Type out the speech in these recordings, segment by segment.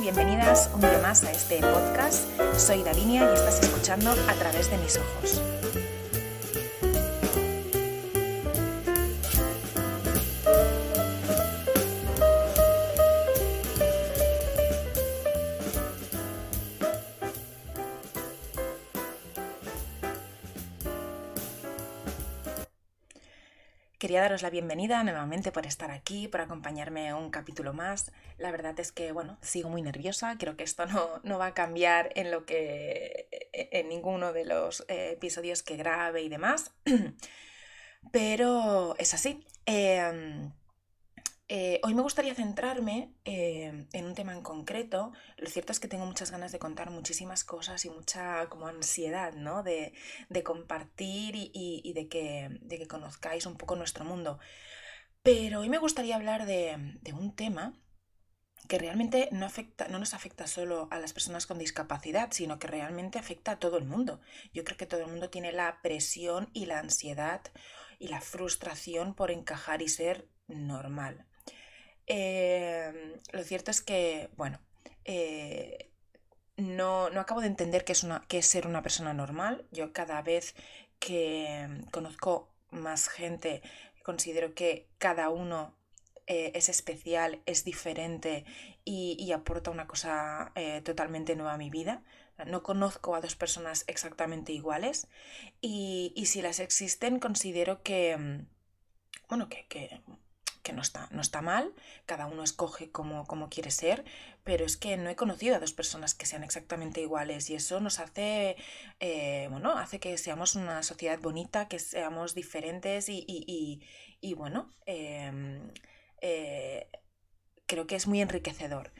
Bienvenidas un día más a este podcast. Soy Davinia y estás escuchando a través de mis ojos. Daros la bienvenida nuevamente por estar aquí, por acompañarme un capítulo más. La verdad es que, bueno, sigo muy nerviosa, creo que esto no, no va a cambiar en lo que. en ninguno de los eh, episodios que grabe y demás. Pero es así. Em, eh, hoy me gustaría centrarme eh, en un tema en concreto. Lo cierto es que tengo muchas ganas de contar muchísimas cosas y mucha como ansiedad, ¿no? De, compartir y, de, que, conozcáis un poco nuestro mundo. Pero hoy me gustaría hablar de, un tema que realmente no nos afecta solo a las personas con discapacidad, sino que realmente afecta a todo el mundo. Yo creo que todo el mundo tiene la presión y la ansiedad y la frustración por encajar y ser normal. Em, lo cierto es que, bueno, eh, no, acabo de entender qué es, una, qué ser una persona normal. Yo cada vez que conozco más gente, considero que cada uno eh, es especial, es diferente y, aporta una cosa eh, totalmente nueva a mi vida. No conozco a dos personas exactamente iguales y, y si las existen considero que, bueno, que, que que no está, no está mal, cada uno escoge como, como quiere ser, pero es que no he conocido a dos personas que sean exactamente iguales y eso nos hace, eh, bueno, hace que seamos una sociedad bonita, que seamos diferentes y, bueno, em, eh, creo que es muy enriquecedor.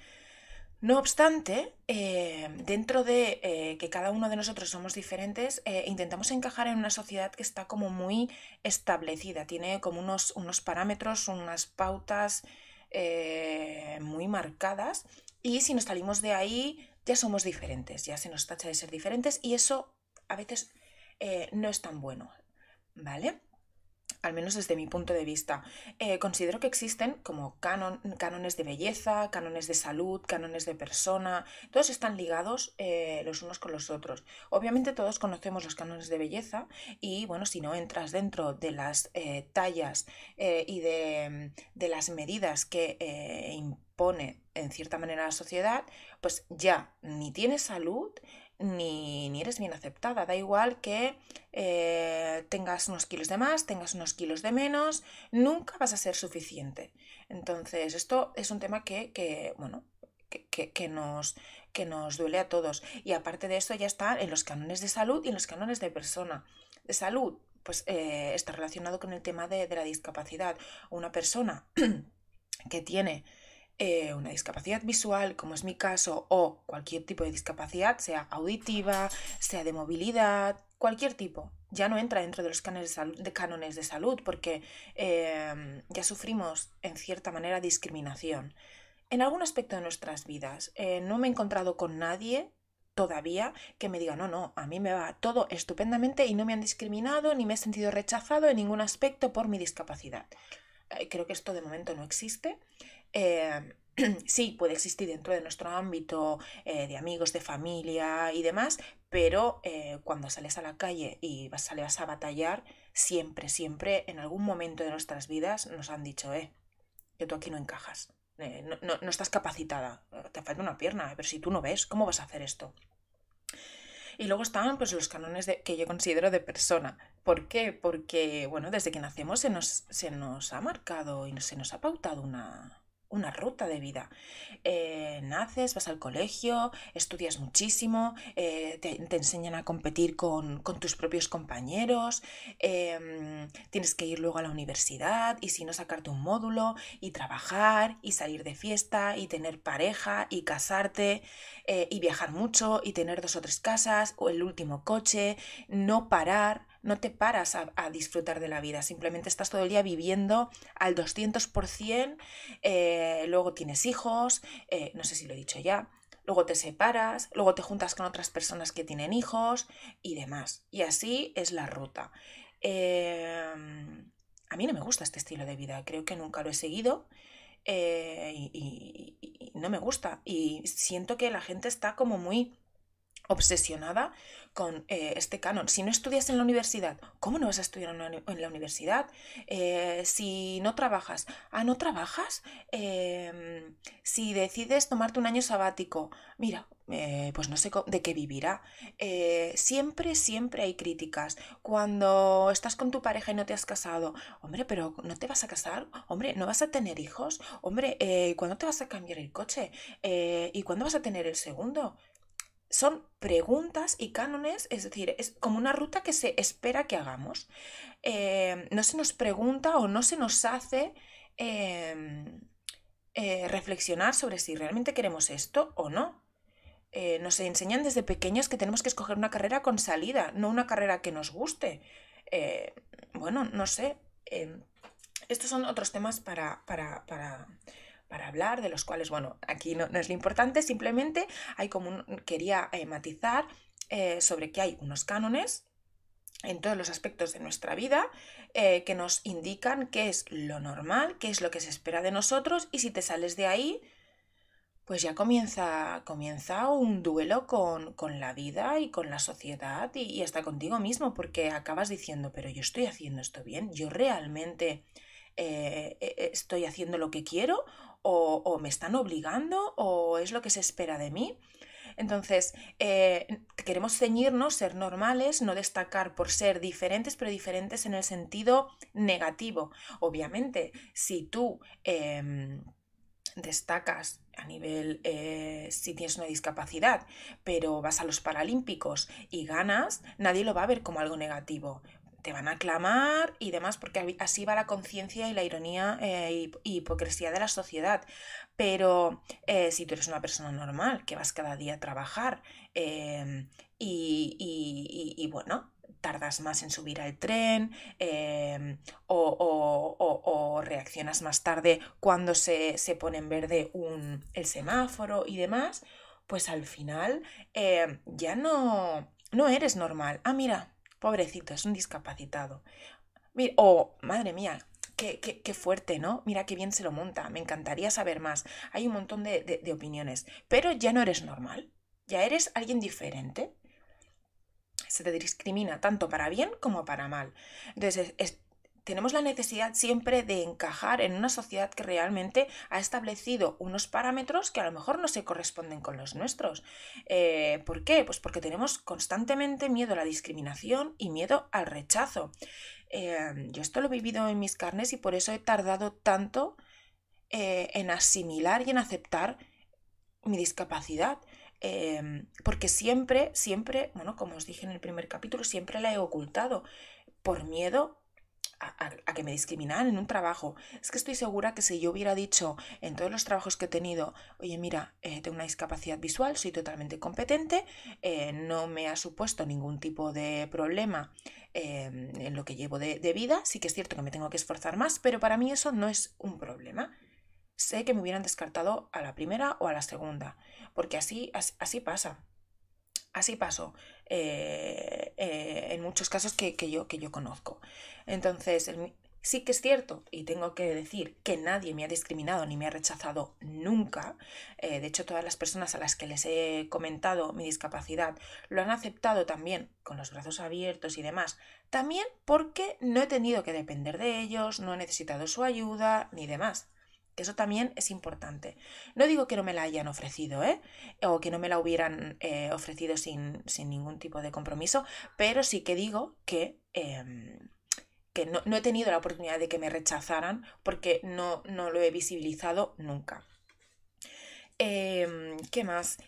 No obstante, eh, dentro de eh, que cada uno de nosotros somos diferentes, eh, intentamos encajar en una sociedad que está como muy establecida, tiene como unos, unos parámetros, unas pautas muy marcadas y si nos salimos de ahí ya somos diferentes, ya se nos tacha de ser diferentes y eso a veces no es tan bueno, ¿vale? Al menos desde mi punto de vista. Eh, considero que existen como cánones de belleza, cánones de salud, cánones de persona, todos están ligados eh, los unos con los otros. Obviamente todos conocemos los cánones de belleza y bueno, si no entras dentro de las eh, tallas y de, de, las medidas que impone en cierta manera la sociedad, pues ya ni tienes salud ni, eres bien aceptada. Da igual que eh, tengas unos kilos de más, tengas unos kilos de menos, nunca vas a ser suficiente. Entonces, esto es un tema que, bueno, que, nos, que nos duele a todos. Y aparte de eso, ya está en los cánones de salud y en los cánones de persona. De salud, pues eh, está relacionado con el tema de, de la discapacidad. Una persona que tiene eh, una discapacidad visual, como es mi caso, o cualquier tipo de discapacidad, sea auditiva, sea de movilidad, cualquier tipo, ya no entra dentro de los cánones de salud, porque em, ya sufrimos en cierta manera discriminación. En algún aspecto de nuestras vidas, eh, no me he encontrado con nadie todavía que me diga, no, no, a mí me va todo estupendamente y no me han discriminado ni me he sentido rechazado en ningún aspecto por mi discapacidad. Eh, creo que esto de momento no existe. Eh, sí, puede existir dentro de nuestro ámbito eh, de amigos, de familia y demás, pero cuando sales a la calle y vas, a batallar, siempre, siempre, en algún momento de nuestras vidas nos han dicho, eh, que tú aquí no encajas, no, no, estás capacitada, te falta una pierna, pero si tú no ves, ¿cómo vas a hacer esto? Y luego están pues, los canones de, que yo considero de persona. ¿Por qué? Porque, bueno, desde que nacemos se nos, se nos ha marcado y se nos ha pautado una, una ruta de vida. Eh, naces, vas al colegio, estudias muchísimo, eh, te, enseñan a competir con, tus propios compañeros, em, tienes que ir luego a la universidad y si no sacarte un módulo y trabajar y salir de fiesta y tener pareja y casarte eh, y viajar mucho y tener dos o tres casas o el último coche, no parar no te paras a, disfrutar de la vida, simplemente estás todo el día viviendo al 200%, eh, luego tienes hijos, eh, no sé si lo he dicho ya, luego te separas, luego te juntas con otras personas que tienen hijos y demás. Y así es la ruta. Em, a mí no me gusta este estilo de vida, creo que nunca lo he seguido eh, y, y no me gusta. Y siento que la gente está como muy obsesionada con eh, este canon. Si no estudias en la universidad, ¿cómo no vas a estudiar en la universidad? Eh, si no trabajas, ah, ¿no trabajas? Em, si decides tomarte un año sabático, mira, eh, pues no sé de qué vivirá. siempre, siempre hay críticas. Cuando estás con tu pareja y no te has casado, hombre, pero ¿no te vas a casar? Hombre, ¿no vas a tener hijos? Hombre, ¿cuándo te vas a cambiar el coche? ¿Y cuándo vas a tener el segundo? Son preguntas y cánones, es decir, es como una ruta que se espera que hagamos. Eh, no se nos pregunta o no se nos hace em, eh, reflexionar sobre si realmente queremos esto o no. Eh, nos enseñan desde pequeños que tenemos que escoger una carrera con salida, no una carrera que nos guste. bueno, no sé. Em, estos son otros temas para, para, para para hablar, de los cuales, bueno, aquí no, es lo importante, simplemente hay como quería eh, matizar eh, sobre que hay unos cánones en todos los aspectos de nuestra vida eh, que nos indican qué es lo normal, qué es lo que se espera de nosotros y si te sales de ahí, pues ya comienza, comienza un duelo con, la vida y con la sociedad y, y hasta contigo mismo porque acabas diciendo, pero yo estoy haciendo esto bien, yo realmente estoy haciendo lo que quiero o, me están obligando o es lo que se espera de mí. Entonces, eh, queremos ceñirnos, ser normales, no destacar por ser diferentes, pero diferentes en el sentido negativo. Obviamente, si tú em, destacas a nivel, eh, si tienes una discapacidad, pero vas a los Paralímpicos y ganas, nadie lo va a ver como algo negativo te van a aclamar y demás, porque así va la conciencia y la ironía e hipocresía de la sociedad. Pero eh, si tú eres una persona normal, que vas cada día a trabajar em, y, bueno, tardas más en subir al tren em, o, reaccionas más tarde cuando se, pone en verde un, el semáforo y demás, pues al final em, ya no, no eres normal. Ah, mira, pobrecito, es un discapacitado. Mira, oh, madre mía, Qué, qué, fuerte, ¿no? Mira qué bien se lo monta, me encantaría saber más. Hay un montón de, de, opiniones, pero ya no eres normal, ya eres alguien diferente. Se te discrimina tanto para bien como para mal. Entonces, es, tenemos la necesidad siempre de encajar en una sociedad que realmente ha establecido unos parámetros que a lo mejor no se corresponden con los nuestros. Eh, ¿Por qué? Pues porque tenemos constantemente miedo a la discriminación y miedo al rechazo. Eh, yo esto lo he vivido en mis carnes y por eso he tardado tanto eh, en asimilar y en aceptar mi discapacidad. porque siempre, siempre, bueno, como os dije en el primer capítulo, siempre la he ocultado por miedo a, que me discriminaran en un trabajo. Es que estoy segura que si yo hubiera dicho en todos los trabajos que he tenido, oye, mira, eh, tengo una discapacidad visual, soy totalmente competente, eh, no me ha supuesto ningún tipo de problema em, en lo que llevo de, vida, sí que es cierto que me tengo que esforzar más, pero para mí eso no es un problema. Sé que me hubieran descartado a la primera o a la segunda, porque así, así pasa. Así pasó eh, eh, en muchos casos que, yo, que yo conozco. Entonces, sí que es cierto, y tengo que decir que nadie me ha discriminado ni me ha rechazado nunca. Eh, de hecho, todas las personas a las que les he comentado mi discapacidad lo han aceptado también con los brazos abiertos y demás. También porque no he tenido que depender de ellos, no he necesitado su ayuda ni demás. Eso también es importante. No digo que no me la hayan ofrecido, ¿eh? O que no me la hubieran eh, ofrecido sin, ningún tipo de compromiso, pero sí que digo que, em, que no, he tenido la oportunidad de que me rechazaran porque no, no lo he visibilizado nunca. Em, ¿Qué más?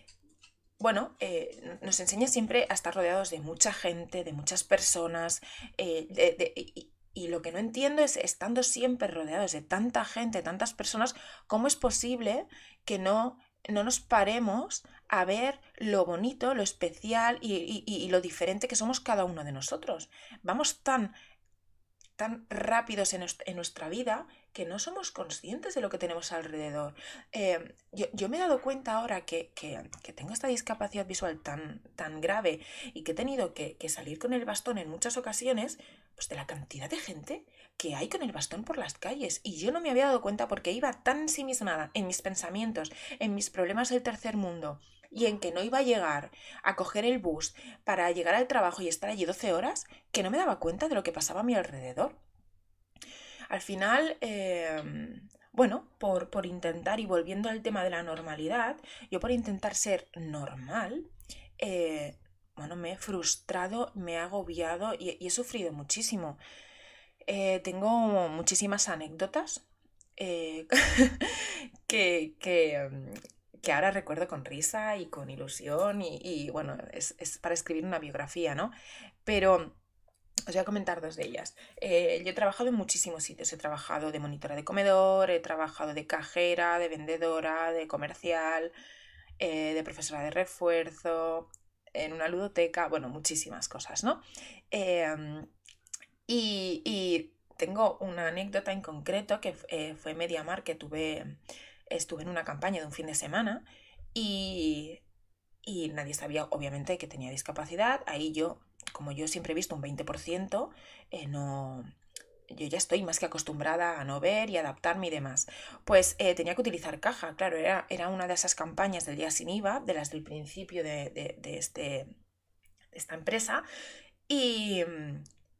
bueno, eh, nos enseña siempre a estar rodeados de mucha gente, de muchas personas, eh, lo que no entiendo es, estando siempre rodeados de tanta gente, tantas personas, ¿cómo es posible que no, no nos paremos a ver lo bonito, lo especial y, lo diferente que somos cada uno de nosotros? Vamos tan, tan rápidos en, nuestra vida que no somos conscientes de lo que tenemos alrededor. Eh, yo, me he dado cuenta ahora que, tengo esta discapacidad visual tan, tan grave y que he tenido que, que salir con el bastón en muchas ocasiones pues de la cantidad de gente que hay con el bastón por las calles. Y yo no me había dado cuenta porque iba tan ensimismada en mis pensamientos, en mis problemas del tercer mundo y en que no iba a llegar a coger el bus para llegar al trabajo y estar allí 12 horas, que no me daba cuenta de lo que pasaba a mi alrededor. Al final, em, bueno, por, por, intentar, y volviendo al tema de la normalidad, yo por intentar ser normal, eh, bueno, me he frustrado, me he agobiado y, he sufrido muchísimo. Eh, tengo muchísimas anécdotas eh, que, que, que, ahora recuerdo con risa y con ilusión y, bueno, es, es, para escribir una biografía, ¿no? Pero os voy a comentar dos de ellas. Eh, yo he trabajado en muchísimos sitios. He trabajado de monitora de comedor, he trabajado de cajera, de vendedora, de comercial, de profesora de refuerzo, en una ludoteca, bueno, muchísimas cosas, ¿no? Em, y, tengo una anécdota en concreto que eh, fue Mediamar, que tuve, estuve en una campaña de un fin de semana y, y nadie sabía, obviamente, que tenía discapacidad. Ahí yo, como yo siempre he visto un 20%, eh, no, yo ya estoy más que acostumbrada a no ver y adaptarme y demás. Pues eh, tenía que utilizar caja, claro, era, era, una de esas campañas del día sin IVA, de las del principio de, este, esta empresa. Y,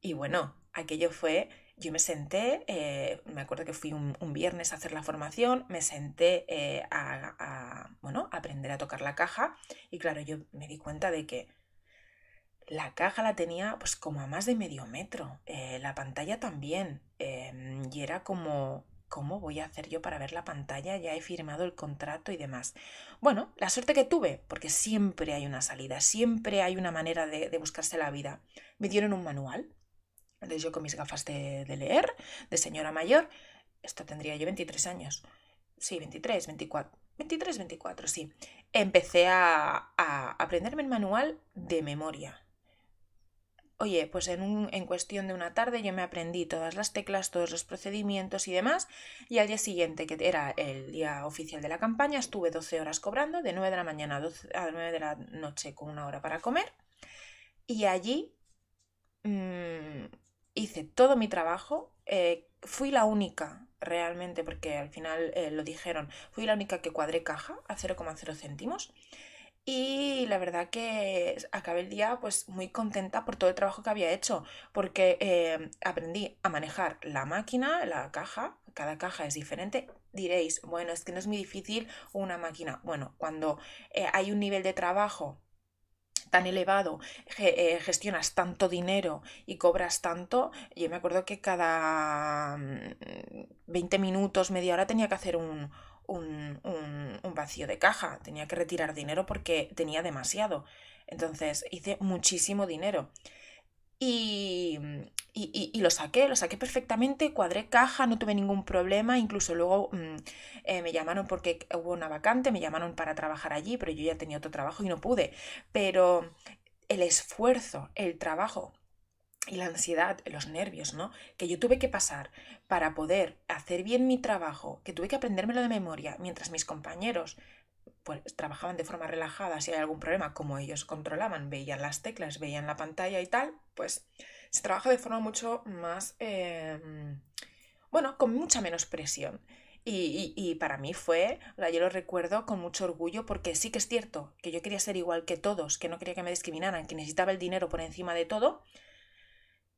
y, bueno, aquello fue, yo me senté, eh, me acuerdo que fui un, viernes a hacer la formación, me senté a, bueno, a aprender a tocar la caja y claro, yo me di cuenta de que la caja la tenía pues como a más de medio metro, eh, la pantalla también, em, y era como, ¿cómo voy a hacer yo para ver la pantalla? Ya he firmado el contrato y demás. Bueno, la suerte que tuve, porque siempre hay una salida, siempre hay una manera de, buscarse la vida. Me dieron un manual, entonces yo con mis gafas de, leer, de señora mayor, esto tendría yo 23 años, sí, 23, 24, 23, 24, sí. Empecé a, a aprenderme el manual de memoria Oye, pues en, un, cuestión de una tarde yo me aprendí todas las teclas, todos los procedimientos y demás, y al día siguiente, que era el día oficial de la campaña, estuve 12 horas cobrando, de 9 de la mañana a, 9 de la noche con una hora para comer, y allí mm, hice todo mi trabajo, eh, fui la única realmente, porque al final eh, lo dijeron, fui la única que cuadré caja a 0,0 céntimos. Y la verdad que acabé el día pues muy contenta por todo el trabajo que había hecho, porque eh, aprendí a manejar la máquina, la caja, cada caja es diferente. Diréis, bueno, es que no es muy difícil una máquina. Bueno, cuando eh, hay un nivel de trabajo tan elevado, eh, gestionas tanto dinero y cobras tanto, yo me acuerdo que cada 20 mm, minutos, media hora tenía que hacer un, un, vacío de caja, tenía que retirar dinero porque tenía demasiado. Entonces hice muchísimo dinero. Y, y, y, lo saqué, lo saqué perfectamente, cuadré caja, no tuve ningún problema, incluso luego mm, eh, me llamaron porque hubo una vacante, me llamaron para trabajar allí, pero yo ya tenía otro trabajo y no pude. Pero el esfuerzo, el trabajo y la ansiedad, los nervios, ¿no? Que yo tuve que pasar para poder hacer bien mi trabajo, que tuve que aprendérmelo de memoria, mientras mis compañeros pues trabajaban de forma relajada, si hay algún problema, como ellos controlaban, veían las teclas, veían la pantalla y tal, pues se trabaja de forma mucho más, em, bueno, con mucha menos presión. Y, y, para mí fue, yo lo recuerdo con mucho orgullo porque sí que es cierto que yo quería ser igual que todos, que no quería que me discriminaran, que necesitaba el dinero por encima de todo,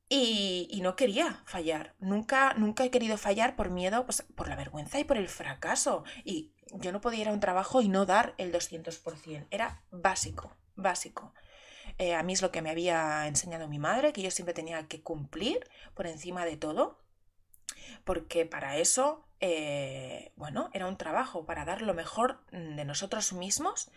y, no quería fallar. Nunca, nunca he querido fallar por miedo, pues, por la vergüenza y por el fracaso. Y yo no podía ir a un trabajo y no dar el 200%. Era básico, básico. Eh, a mí es lo que me había enseñado mi madre, que yo siempre tenía que cumplir por encima de todo, porque para eso, eh, bueno, era un trabajo, para dar lo mejor de nosotros mismos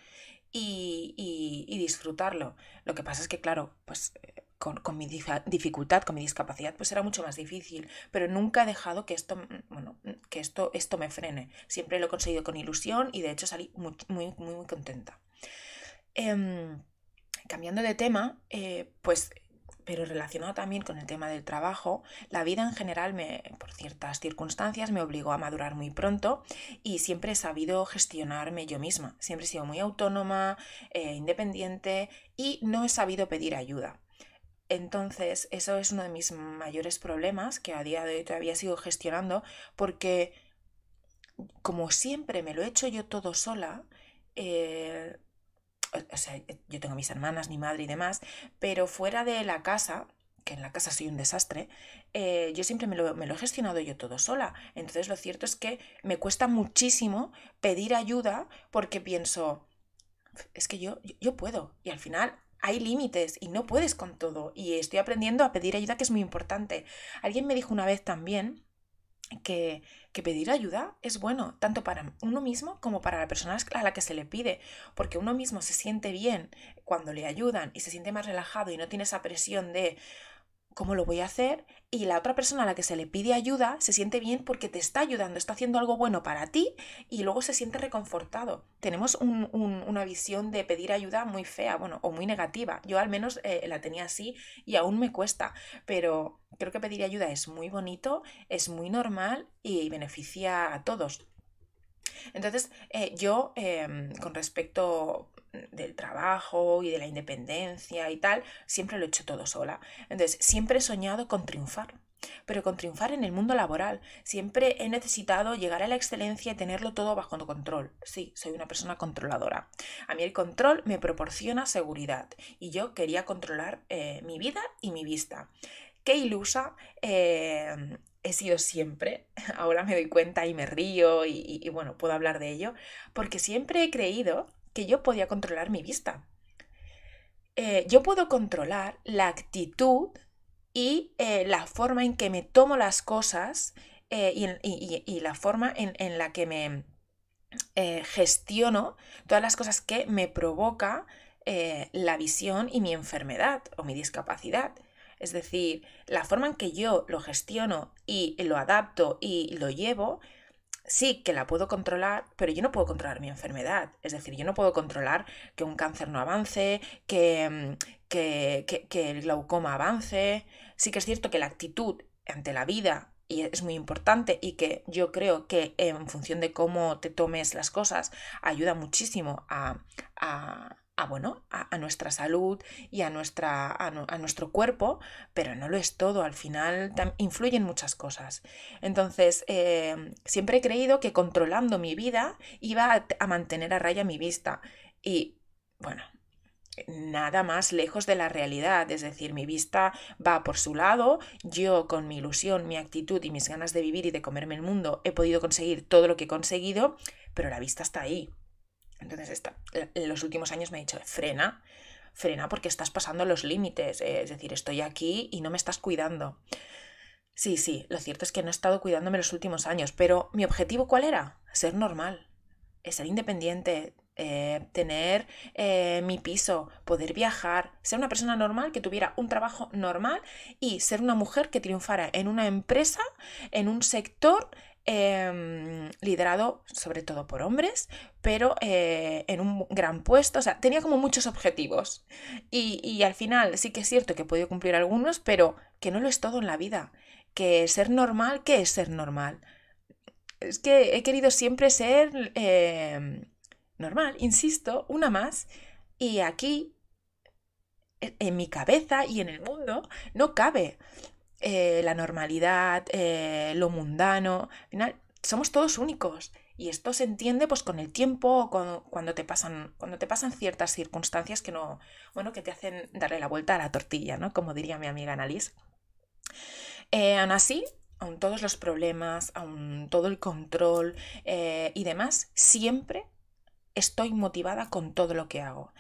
y, y disfrutarlo. Lo que pasa es que, claro, pues con, mi dificultad, con mi discapacidad, pues era mucho más difícil. Pero nunca he dejado que esto, mm, bueno, mm, que esto, esto me frene. Siempre lo he conseguido con ilusión y de hecho salí muy, muy, muy, contenta. Em, cambiando de tema, eh, pues pero relacionado también con el tema del trabajo, la vida en general, me, por ciertas circunstancias, me obligó a madurar muy pronto y siempre he sabido gestionarme yo misma. Siempre he sido muy autónoma, eh, independiente y no he sabido pedir ayuda. Entonces, eso es uno de mis mayores problemas que a día de hoy todavía sigo gestionando porque como siempre me lo he hecho yo todo sola, eh, o sea, yo tengo mis hermanas, mi madre y demás, pero fuera de la casa, que en la casa soy un desastre, eh, yo siempre me lo, me lo, he gestionado yo todo sola. Entonces lo cierto es que me cuesta muchísimo pedir ayuda porque pienso, es que yo, yo puedo. Y al final hay límites y no puedes con todo. Y estoy aprendiendo a pedir ayuda, que es muy importante. Alguien me dijo una vez también que, que, pedir ayuda es bueno, tanto para uno mismo como para la persona a la que se le pide, porque uno mismo se siente bien cuando le ayudan y se siente más relajado y no tiene esa presión de ¿cómo lo voy a hacer? Y la otra persona a la que se le pide ayuda se siente bien porque te está ayudando, está haciendo algo bueno para ti y luego se siente reconfortado. Tenemos una visión de pedir ayuda muy fea, bueno, o muy negativa. Yo al menos eh, la tenía así y aún me cuesta, pero creo que pedir ayuda es muy bonito, es muy normal y beneficia a todos. Entonces, eh, yo, em, con respecto del trabajo y de la independencia y tal, siempre lo he hecho todo sola. Entonces, siempre he soñado con triunfar, pero con triunfar en el mundo laboral. Siempre he necesitado llegar a la excelencia y tenerlo todo bajo control. Sí, soy una persona controladora. A mí el control me proporciona seguridad y yo quería controlar eh, mi vida y mi vista. Qué ilusa eh, he sido siempre, ahora me doy cuenta y me río y, y, bueno, puedo hablar de ello, porque siempre he creído que yo podía controlar mi vista. Eh, yo puedo controlar la actitud y eh, la forma en que me tomo las cosas eh, y, la forma en, la que me gestiono todas las cosas que me provoca la visión y mi enfermedad o mi discapacidad. Es decir, la forma en que yo lo gestiono y lo adapto y lo llevo sí que la puedo controlar, pero yo no puedo controlar mi enfermedad. Es decir, yo no puedo controlar que un cáncer no avance, que, mm, que, que, el glaucoma avance. Sí que es cierto que la actitud ante la vida es muy importante y que yo creo que en función de cómo te tomes las cosas ayuda muchísimo a, a, bueno, a, nuestra salud y a, nuestra, a, nuestro cuerpo, pero no lo es todo, al final influyen muchas cosas. Entonces, em, siempre he creído que controlando mi vida iba a, a mantener a raya mi vista y, bueno, nada más lejos de la realidad, es decir, mi vista va por su lado, yo con mi ilusión, mi actitud y mis ganas de vivir y de comerme el mundo he podido conseguir todo lo que he conseguido, pero la vista está ahí. Entonces, en los últimos años me ha dicho, frena, frena porque estás pasando los límites, eh, es decir, estoy aquí y no me estás cuidando. Sí, sí, lo cierto es que no he estado cuidándome los últimos años, pero mi objetivo cuál era? Ser normal, ser independiente, eh, tener eh, mi piso, poder viajar, ser una persona normal que tuviera un trabajo normal y ser una mujer que triunfara en una empresa, en un sector Em, liderado sobre todo por hombres, pero eh, en un gran puesto, o sea, tenía como muchos objetivos. Y, al final sí que es cierto que he podido cumplir algunos, pero que no lo es todo en la vida. Que ser normal, ¿qué es ser normal? Es que he querido siempre ser em, normal, insisto, una más, y aquí, en mi cabeza y en el mundo, no cabe. Eh, la normalidad, eh, lo mundano. Al final, somos todos únicos. Y esto se entiende pues con el tiempo, cuando, te pasan, cuando te pasan ciertas circunstancias que no, bueno, que te hacen darle la vuelta a la tortilla, ¿no? Como diría mi amiga Annalise. Eh, aún así, aún todos los problemas, aún todo el control y demás, siempre estoy motivada con todo lo que hago.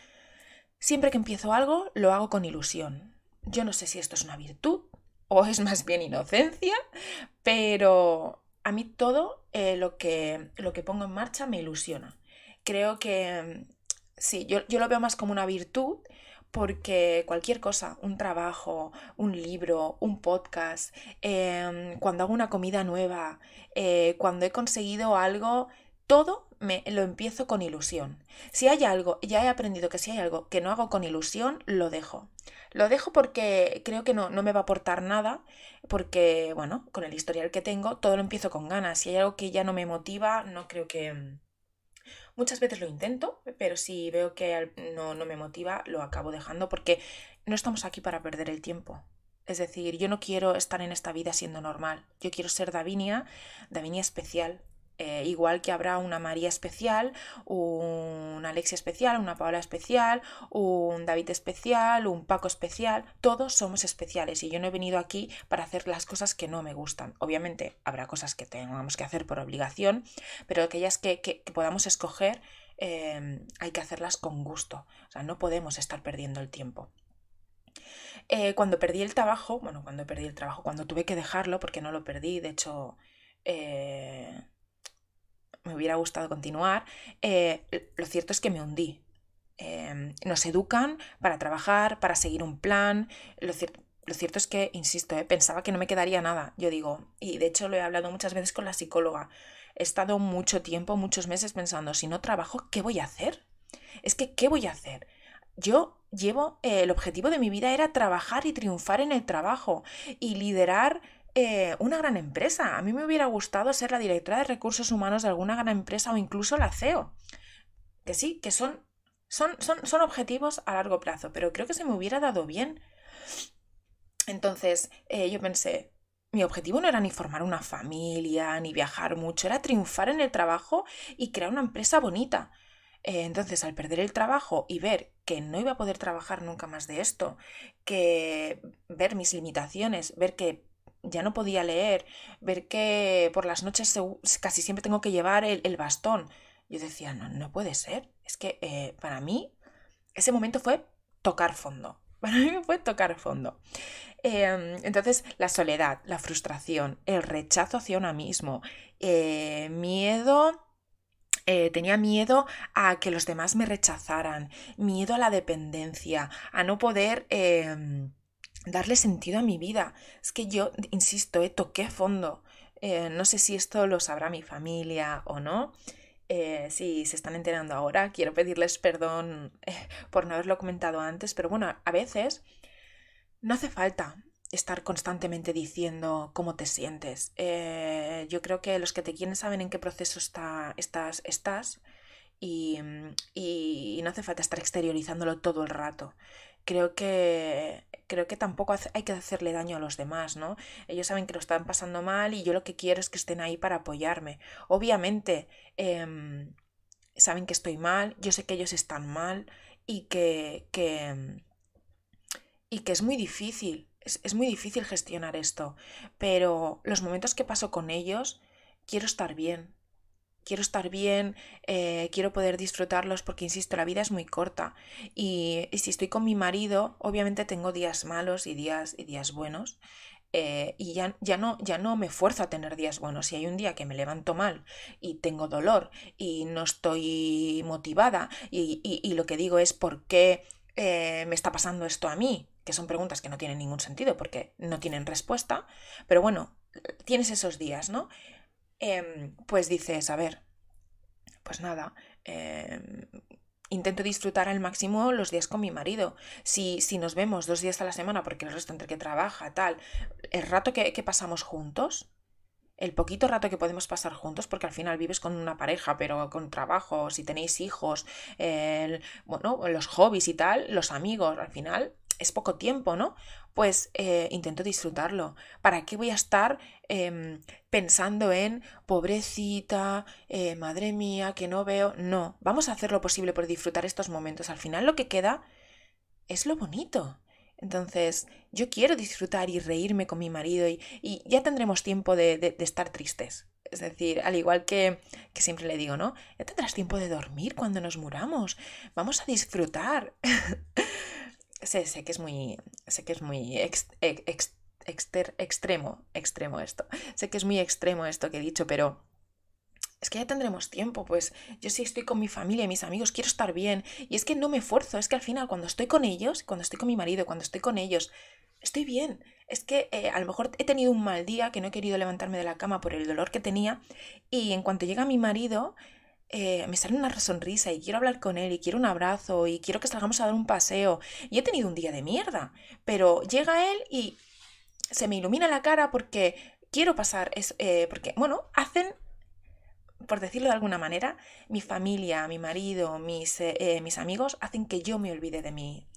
Siempre que empiezo algo, lo hago con ilusión. Yo no sé si esto es una virtud, o es más bien inocencia, pero a mí todo eh, lo, que, lo que pongo en marcha me ilusiona. Creo que sí, yo, lo veo más como una virtud porque cualquier cosa, un trabajo, un libro, un podcast, em, cuando hago una comida nueva, eh, cuando he conseguido algo, todo me, lo empiezo con ilusión. Si hay algo, ya he aprendido que si hay algo que no hago con ilusión, lo dejo. Lo dejo porque creo que no, no me va a aportar nada, porque, bueno, con el historial que tengo, todo lo empiezo con ganas. Si hay algo que ya no me motiva, no creo que, Muchas veces lo intento, pero si veo que no, no me motiva, lo acabo dejando porque no estamos aquí para perder el tiempo. Es decir, yo no quiero estar en esta vida siendo normal. Yo quiero ser Davinia, Davinia especial, eh, igual que habrá una María especial, un Alexia especial, una Paola especial, un David especial, un Paco especial, todos somos especiales y yo no he venido aquí para hacer las cosas que no me gustan. Obviamente habrá cosas que tengamos que hacer por obligación, pero aquellas que, que, podamos escoger eh, hay que hacerlas con gusto. O sea, no podemos estar perdiendo el tiempo. Eh, cuando perdí el trabajo, bueno, cuando perdí el trabajo, cuando tuve que dejarlo, porque no lo perdí, de hecho, me hubiera gustado continuar, eh, lo cierto es que me hundí. Em, nos educan para trabajar, para seguir un plan. Lo, cierto es que, insisto, eh, pensaba que no me quedaría nada. Yo digo, y de hecho lo he hablado muchas veces con la psicóloga. He estado mucho tiempo, muchos meses pensando, si no trabajo, ¿qué voy a hacer? Es que, ¿qué voy a hacer? Yo llevo, eh, el objetivo de mi vida era trabajar y triunfar en el trabajo y liderar eh, una gran empresa. A mí me hubiera gustado ser la directora de recursos humanos de alguna gran empresa o incluso la CEO. Que sí, que son, son, son, son objetivos a largo plazo, pero creo que se me hubiera dado bien. Entonces eh, yo pensé, mi objetivo no era ni formar una familia, ni viajar mucho, era triunfar en el trabajo y crear una empresa bonita. Eh, entonces, al perder el trabajo y ver que no iba a poder trabajar nunca más de esto, que ver mis limitaciones, ver que ya no podía leer, ver que por las noches casi siempre tengo que llevar el, bastón. Yo decía, no, no puede ser. Es que eh, para mí ese momento fue tocar fondo. Para mí fue tocar fondo. Em, entonces, la soledad, la frustración, el rechazo hacia uno mismo, eh, miedo eh, tenía miedo a que los demás me rechazaran, miedo a la dependencia, a no poder em, darle sentido a mi vida. Es que yo, insisto, eh, toqué fondo. Eh, no sé si esto lo sabrá mi familia o no. Eh, si se están enterando ahora, quiero pedirles perdón eh, por no haberlo comentado antes, pero bueno, a veces no hace falta estar constantemente diciendo cómo te sientes. yo creo que los que te quieren saben en qué proceso está, estás, y, no hace falta estar exteriorizándolo todo el rato creo que creo que tampoco hay que hacerle daño a los demás, ¿no? Ellos saben que lo están pasando mal y yo lo que quiero es que estén ahí para apoyarme. Obviamente, em, saben que estoy mal, yo sé que ellos están mal y que, que y que es muy difícil, es, es muy difícil gestionar esto, pero los momentos que paso con ellos, quiero estar bien, quiero estar bien, eh, quiero poder disfrutarlos porque, insisto, la vida es muy corta. Y, si estoy con mi marido, obviamente tengo días malos y días, y días buenos. Eh, y ya, ya, no, ya no me fuerzo a tener días buenos. Si hay un día que me levanto mal y tengo dolor y no estoy motivada y, y, lo que digo es por qué eh, me está pasando esto a mí, que son preguntas que no tienen ningún sentido porque no tienen respuesta, pero bueno, tienes esos días, ¿no? Em, pues dices, a ver, pues nada, em, intento disfrutar al máximo los días con mi marido. Si, si nos vemos dos días a la semana, porque el resto entre que trabaja, tal, el rato que, pasamos juntos, el poquito rato que podemos pasar juntos, porque al final vives con una pareja, pero con trabajo, si tenéis hijos, bueno, los hobbies y tal, los amigos, al final es poco tiempo, ¿no? Pues eh, intento disfrutarlo. ¿Para qué voy a estar em, pensando en pobrecita, eh, madre mía, que no veo? No, vamos a hacer lo posible por disfrutar estos momentos. Al final lo que queda es lo bonito. Entonces, yo quiero disfrutar y reírme con mi marido y, ya tendremos tiempo de, de, estar tristes. Es decir, al igual que, que, siempre le digo, ¿no? Ya tendrás tiempo de dormir cuando nos muramos. Vamos a disfrutar. sé, sé que es muy, sé que es muy extremo, extremo esto. Sé que es muy extremo esto que he dicho, pero es que ya tendremos tiempo, pues yo sí estoy con mi familia y mis amigos, quiero estar bien. Y es que no me esfuerzo, es que al final cuando estoy con ellos, cuando estoy con mi marido, cuando estoy con ellos, estoy bien. Es que eh, a lo mejor he tenido un mal día, que no he querido levantarme de la cama por el dolor que tenía, y en cuanto llega mi marido, eh, me sale una sonrisa y quiero hablar con él y quiero un abrazo y quiero que salgamos a dar un paseo. Y he tenido un día de mierda, pero llega él y se me ilumina la cara porque quiero pasar, es, eh, porque, bueno, hacen por decirlo de alguna manera, mi familia, mi marido, mis, eh, mis amigos hacen que yo me olvide de, mi,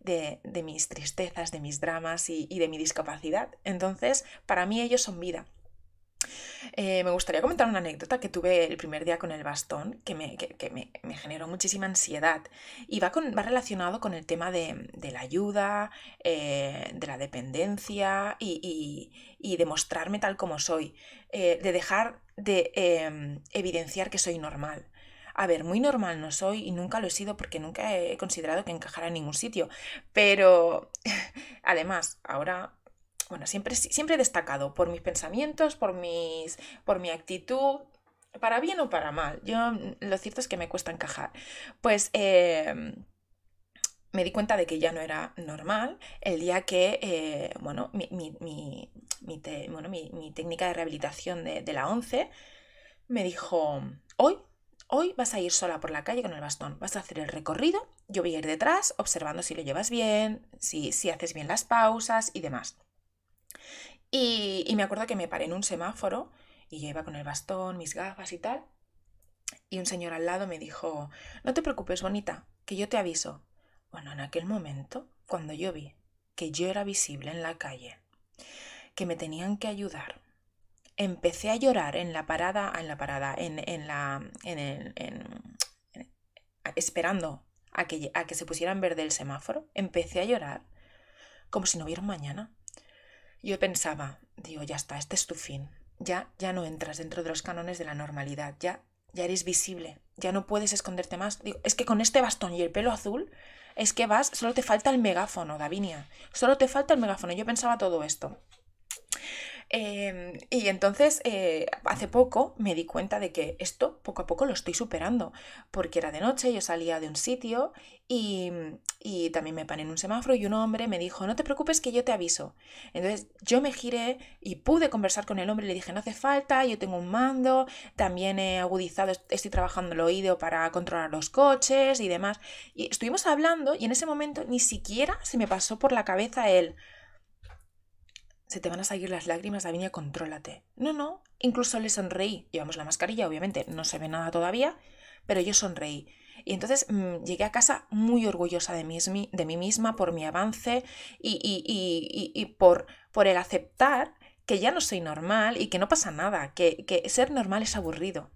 de, de mis tristezas, de mis dramas y de mi discapacidad. Entonces, para mí ellos son vida. Eh, me gustaría comentar una anécdota que tuve el primer día con el bastón, que me, que, me, generó muchísima ansiedad. Y va, con, va relacionado con el tema de, de la ayuda, eh, de la dependencia y, y, y, de mostrarme tal como soy. Eh, de dejar de em, evidenciar que soy normal. A ver, muy normal no soy y nunca lo he sido porque nunca he considerado que encajara en ningún sitio. Pero además, ahora bueno, siempre, siempre he destacado por mis pensamientos, por, mis, por mi actitud, para bien o para mal. Yo lo cierto es que me cuesta encajar. Pues eh, me di cuenta de que ya no era normal el día que, eh, bueno, mi, mi, mi, mi, técnica de rehabilitación de, de la 11 me dijo, hoy Hoy vas a ir sola por la calle con el bastón, vas a hacer el recorrido, yo voy a ir detrás observando si lo llevas bien, si, si haces bien las pausas y demás. Y, me acuerdo que me paré en un semáforo y yo iba con el bastón, mis gafas y tal. Y un señor al lado me dijo, no te preocupes, bonita, que yo te aviso. Bueno, en aquel momento, cuando yo vi que yo era visible en la calle, que me tenían que ayudar, empecé a llorar en la parada, en la parada, en, en la, en esperando a que, a que se pusiera en verde el semáforo, empecé a llorar como si no hubiera un mañana. Yo pensaba, digo, ya está, este es tu fin. Ya, ya no entras dentro de los cánones de la normalidad, ya, ya eres visible, ya no puedes esconderte más. Digo, es que con este bastón y el pelo azul, es que vas, solo te falta el megáfono, Davinia. Solo te falta el megáfono. Yo pensaba todo esto. Em, y entonces, eh, hace poco me di cuenta de que esto poco a poco lo estoy superando, porque era de noche, yo salía de un sitio y, y, también me paré en un semáforo y un hombre me dijo, no te preocupes que yo te aviso. Entonces yo me giré y pude conversar con el hombre y le dije, no hace falta, yo tengo un mando, también he agudizado, estoy trabajando el oído para controlar los coches y demás. Y estuvimos hablando y en ese momento ni siquiera se me pasó por la cabeza el se te van a salir las lágrimas, Davinia, contrólate. No, no, incluso le sonreí. Llevamos la mascarilla, obviamente, no se ve nada todavía, pero yo sonreí. Y entonces mmm, llegué a casa muy orgullosa de mí, de mí misma por mi avance y, y, y, y, por, por el aceptar que ya no soy normal y que no pasa nada, que, que ser normal es aburrido.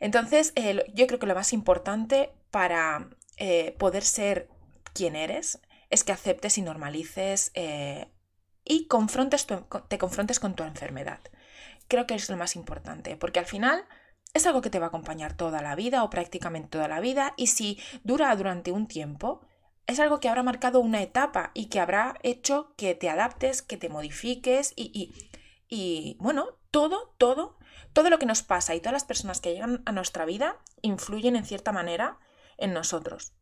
Entonces, eh, yo creo que lo más importante para eh, poder ser quien eres es que aceptes y normalices eh, y te confrontes con tu enfermedad. Creo que es lo más importante, porque al final es algo que te va a acompañar toda la vida o prácticamente toda la vida y si dura durante un tiempo, es algo que habrá marcado una etapa y que habrá hecho que te adaptes, que te modifiques y, y bueno, todo, todo, todo lo que nos pasa y todas las personas que llegan a nuestra vida influyen en cierta manera en nosotros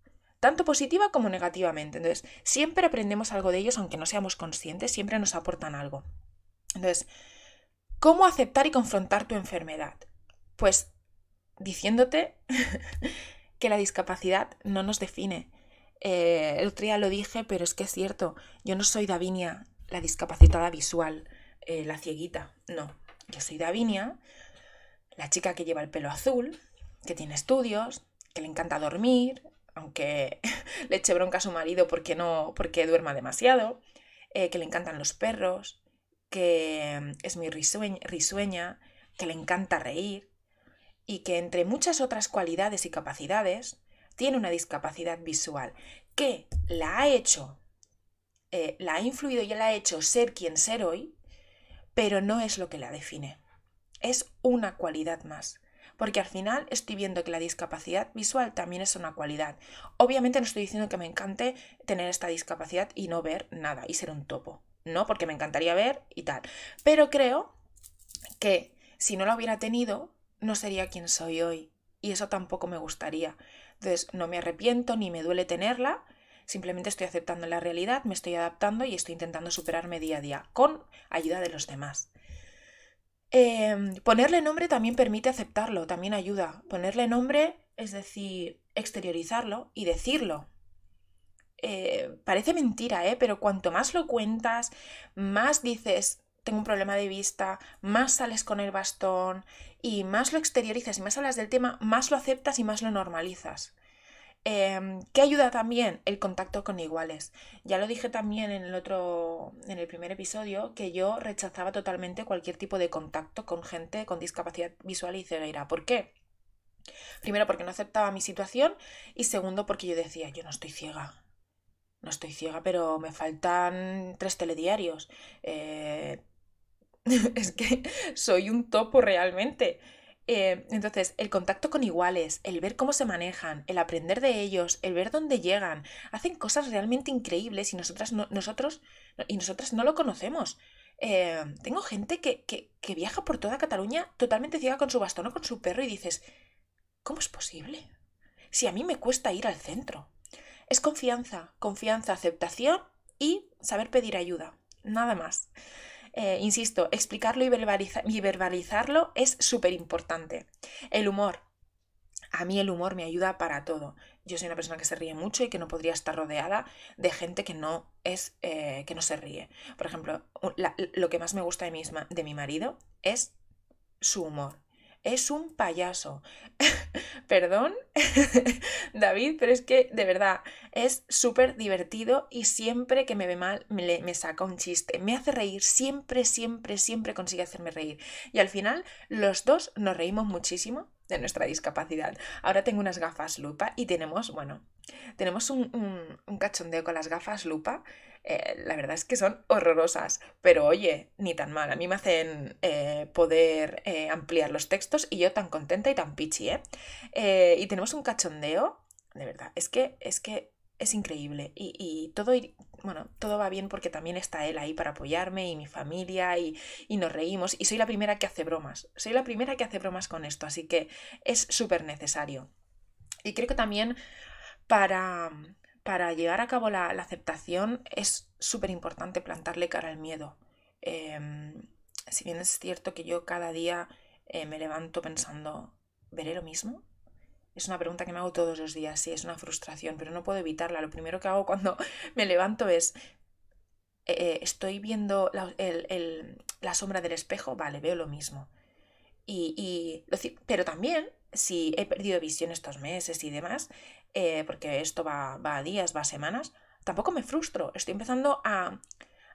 tanto positiva como negativamente. Entonces, siempre aprendemos algo de ellos, aunque no seamos conscientes, siempre nos aportan algo. Entonces, ¿cómo aceptar y confrontar tu enfermedad? Pues diciéndote que la discapacidad no nos define. Eh, el otro día lo dije, pero es que es cierto, yo no soy Davinia, la discapacitada visual, eh, la cieguita, no. Yo soy Davinia, la chica que lleva el pelo azul, que tiene estudios, que le encanta dormir, aunque le eche bronca a su marido porque no, porque duerma demasiado, eh, que le encantan los perros, que mm, es muy risueña, que le encanta reír y que entre muchas otras cualidades y capacidades tiene una discapacidad visual que la ha hecho, eh, la ha influido y la ha hecho ser quien ser hoy, pero no es lo que la define. Es una cualidad más porque al final estoy viendo que la discapacidad visual también es una cualidad. Obviamente no estoy diciendo que me encante tener esta discapacidad y no ver nada y ser un topo, no, porque me encantaría ver y tal. Pero creo que si no la hubiera tenido, no sería quien soy hoy y eso tampoco me gustaría. Entonces, no me arrepiento ni me duele tenerla, simplemente estoy aceptando la realidad, me estoy adaptando y estoy intentando superarme día a día con ayuda de los demás. Em, ponerle nombre también permite aceptarlo, también ayuda. Ponerle nombre es decir, exteriorizarlo y decirlo. Eh, parece mentira, ¿eh? Pero cuanto más lo cuentas, más dices, tengo un problema de vista, más sales con el bastón y más lo exteriorizas y más hablas del tema, más lo aceptas y más lo normalizas. Eh, ¿Qué ayuda también? El contacto con iguales. Ya lo dije también en el otro, en el primer episodio, que yo rechazaba totalmente cualquier tipo de contacto con gente con discapacidad visual y ceguera. ¿Por qué? Primero porque no aceptaba mi situación y segundo porque yo decía, yo no estoy ciega. No estoy ciega, pero me faltan tres telediarios. Eh, es que soy un topo realmente. Eh, entonces, el contacto con iguales, el ver cómo se manejan, el aprender de ellos, el ver dónde llegan, hacen cosas realmente increíbles y nosotras no, nosotros y no lo conocemos. Eh, tengo gente que, que, que, viaja por toda Cataluña totalmente ciega con su bastón o con su perro y dices, ¿cómo es posible? Si a mí me cuesta ir al centro. Es confianza, confianza, aceptación y saber pedir ayuda. Nada más. Eh, insisto, explicarlo y, verbalizarlo es súper importante. El humor. A mí el humor me ayuda para todo. Yo soy una persona que se ríe mucho y que no podría estar rodeada de gente que no es eh, que no se ríe. Por ejemplo, lo que más me gusta de mi, de mi marido es su humor es un payaso. Perdón, David, pero es que de verdad es súper divertido y siempre que me ve mal me, me, saca un chiste. Me hace reír, siempre, siempre, siempre consigue hacerme reír. Y al final los dos nos reímos muchísimo de nuestra discapacidad. Ahora tengo unas gafas lupa y tenemos, bueno, tenemos un, un cachondeo con las gafas lupa eh, la verdad es que son horrorosas, pero oye, ni tan mal. A mí me hacen eh, poder eh, ampliar los textos y yo tan contenta y tan pichi, ¿eh? y tenemos un cachondeo, de verdad, es que es, que es increíble. Y, todo, bueno, todo va bien porque también está él ahí para apoyarme y mi familia y, y nos reímos. Y soy la primera que hace bromas, soy la primera que hace bromas con esto, así que es súper necesario. Y creo que también para para llevar a cabo la, aceptación es súper importante plantarle cara al miedo. Em, si bien es cierto que yo cada día eh, me levanto pensando, ¿veré lo mismo? Es una pregunta que me hago todos los días, sí, es una frustración, pero no puedo evitarla. Lo primero que hago cuando me levanto es, eh, estoy viendo la, sombra del espejo, vale, veo lo mismo. Y, pero también, si he perdido visión estos meses y demás, eh, porque esto va, va, a días, va a semanas, tampoco me frustro. Estoy empezando a,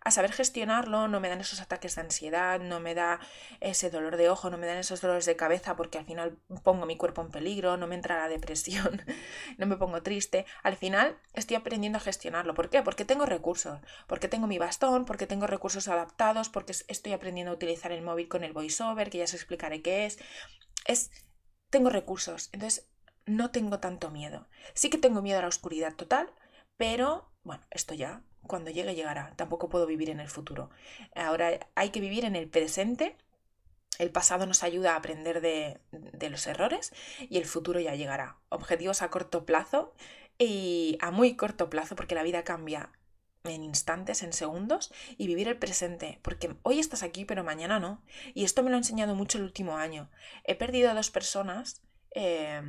a saber gestionarlo, no me dan esos ataques de ansiedad, no me da ese dolor de ojo, no me dan esos dolores de cabeza porque al final pongo mi cuerpo en peligro, no me entra la depresión, no me pongo triste. Al final estoy aprendiendo a gestionarlo. ¿Por qué? Porque tengo recursos, porque tengo mi bastón, porque tengo recursos adaptados, porque estoy aprendiendo a utilizar el móvil con el voiceover, que ya os explicaré qué es. Es tengo recursos. Entonces no tengo tanto miedo. Sí que tengo miedo a la oscuridad total, pero bueno, esto ya, cuando llegue, llegará. Tampoco puedo vivir en el futuro. Ahora hay que vivir en el presente. El pasado nos ayuda a aprender de, los errores y el futuro ya llegará. Objetivos a corto plazo y a muy corto plazo, porque la vida cambia en instantes, en segundos, y vivir el presente, porque hoy estás aquí, pero mañana no. Y esto me lo ha enseñado mucho el último año. He perdido a dos personas eh,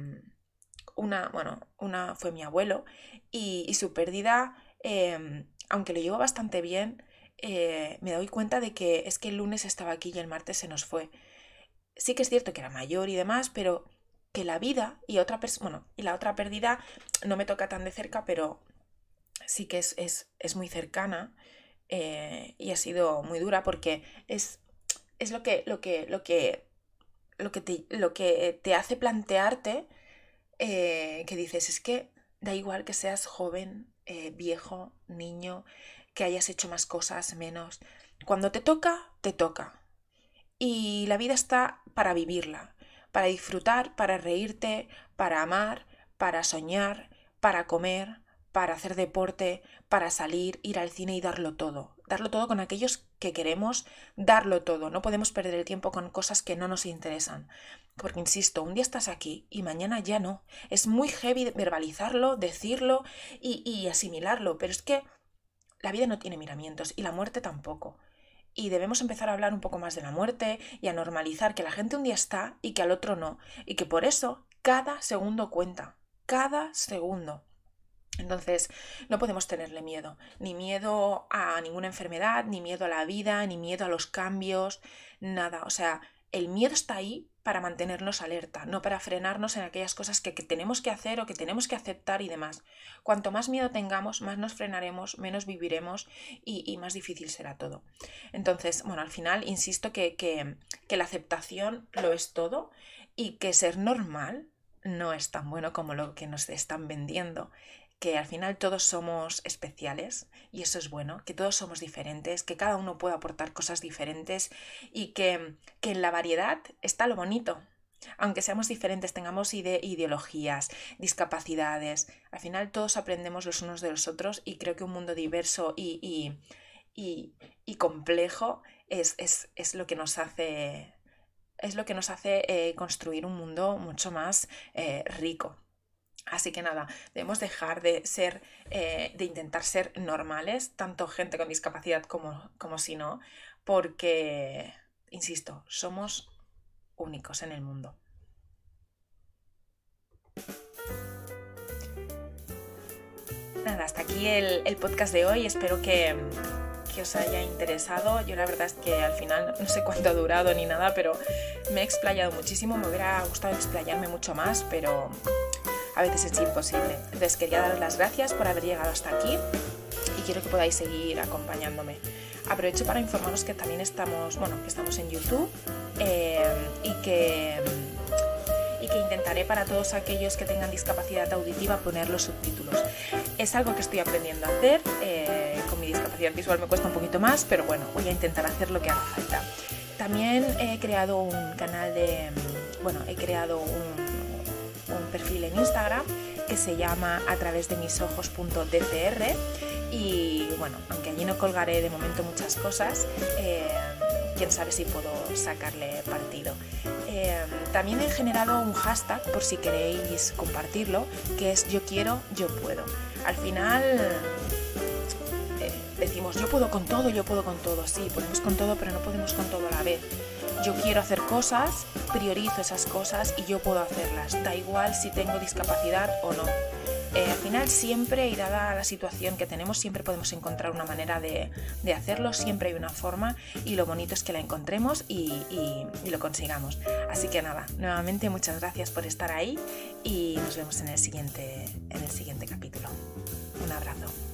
una, bueno, una fue mi abuelo y, su pérdida, em, aunque lo llevo bastante bien, eh, me doy cuenta de que es que el lunes estaba aquí y el martes se nos fue. Sí que es cierto que era mayor y demás, pero que la vida y otra bueno, y la otra pérdida no me toca tan de cerca, pero sí que es, es, muy cercana eh, y ha sido muy dura porque es, es lo que, lo que, lo que, lo que te, lo que te hace plantearte eh, que dices, es que da igual que seas joven, eh, viejo, niño, que hayas hecho más cosas, menos. Cuando te toca, te toca. Y la vida está para vivirla, para disfrutar, para reírte, para amar, para soñar, para comer, para hacer deporte, para salir, ir al cine y darlo todo. Darlo todo con aquellos que queremos, darlo todo. No podemos perder el tiempo con cosas que no nos interesan. Porque, insisto, un día estás aquí y mañana ya no. Es muy heavy verbalizarlo, decirlo y, y asimilarlo, pero es que la vida no tiene miramientos y la muerte tampoco. Y debemos empezar a hablar un poco más de la muerte y a normalizar que la gente un día está y que al otro no. Y que por eso cada segundo cuenta. Cada segundo. Entonces, no podemos tenerle miedo, ni miedo a ninguna enfermedad, ni miedo a la vida, ni miedo a los cambios, nada. O sea, el miedo está ahí para mantenernos alerta, no para frenarnos en aquellas cosas que, tenemos que hacer o que tenemos que aceptar y demás. Cuanto más miedo tengamos, más nos frenaremos, menos viviremos y, más difícil será todo. Entonces, bueno, al final, insisto que, que la aceptación lo es todo y que ser normal no es tan bueno como lo que nos están vendiendo que al final todos somos especiales y eso es bueno, que todos somos diferentes, que cada uno puede aportar cosas diferentes y que, en la variedad está lo bonito. Aunque seamos diferentes, tengamos ideologías, discapacidades, al final todos aprendemos los unos de los otros y creo que un mundo diverso y, y, complejo es, lo que nos hace es lo que nos hace eh, construir un mundo mucho más eh, rico. Así que nada, debemos dejar de ser, eh, de intentar ser normales, tanto gente con discapacidad como, como si no, porque, insisto, somos únicos en el mundo. Nada, hasta aquí el, podcast de hoy. Espero que, que, os haya interesado. Yo la verdad es que al final no sé cuánto ha durado ni nada, pero me he explayado muchísimo. Me hubiera gustado explayarme mucho más, pero a veces es imposible. Entonces quería daros las gracias por haber llegado hasta aquí y quiero que podáis seguir acompañándome. Aprovecho para informaros que también estamos, bueno, que estamos en YouTube eh, y que y que intentaré para todos aquellos que tengan discapacidad auditiva poner los subtítulos. Es algo que estoy aprendiendo a hacer, eh, con mi discapacidad visual me cuesta un poquito más, pero bueno, voy a intentar hacer lo que haga falta. También he creado un canal de, bueno, he creado un perfil en Instagram que se llama a través de mis ojos.dcr y bueno, aunque allí no colgaré de momento muchas cosas, eh, quién sabe si puedo sacarle partido. Eh, también he generado un hashtag por si queréis compartirlo, que es yo quiero, yo puedo. Al final eh, decimos yo puedo con todo, yo puedo con todo, sí, podemos con todo, pero no podemos con todo a la vez yo quiero hacer cosas, priorizo esas cosas y yo puedo hacerlas, da igual si tengo discapacidad o no. Eh, al final siempre, y dada la situación que tenemos, siempre podemos encontrar una manera de, hacerlo, siempre hay una forma y lo bonito es que la encontremos y, y lo consigamos. Así que nada, nuevamente muchas gracias por estar ahí y nos vemos en el siguiente, en el siguiente capítulo. Un abrazo.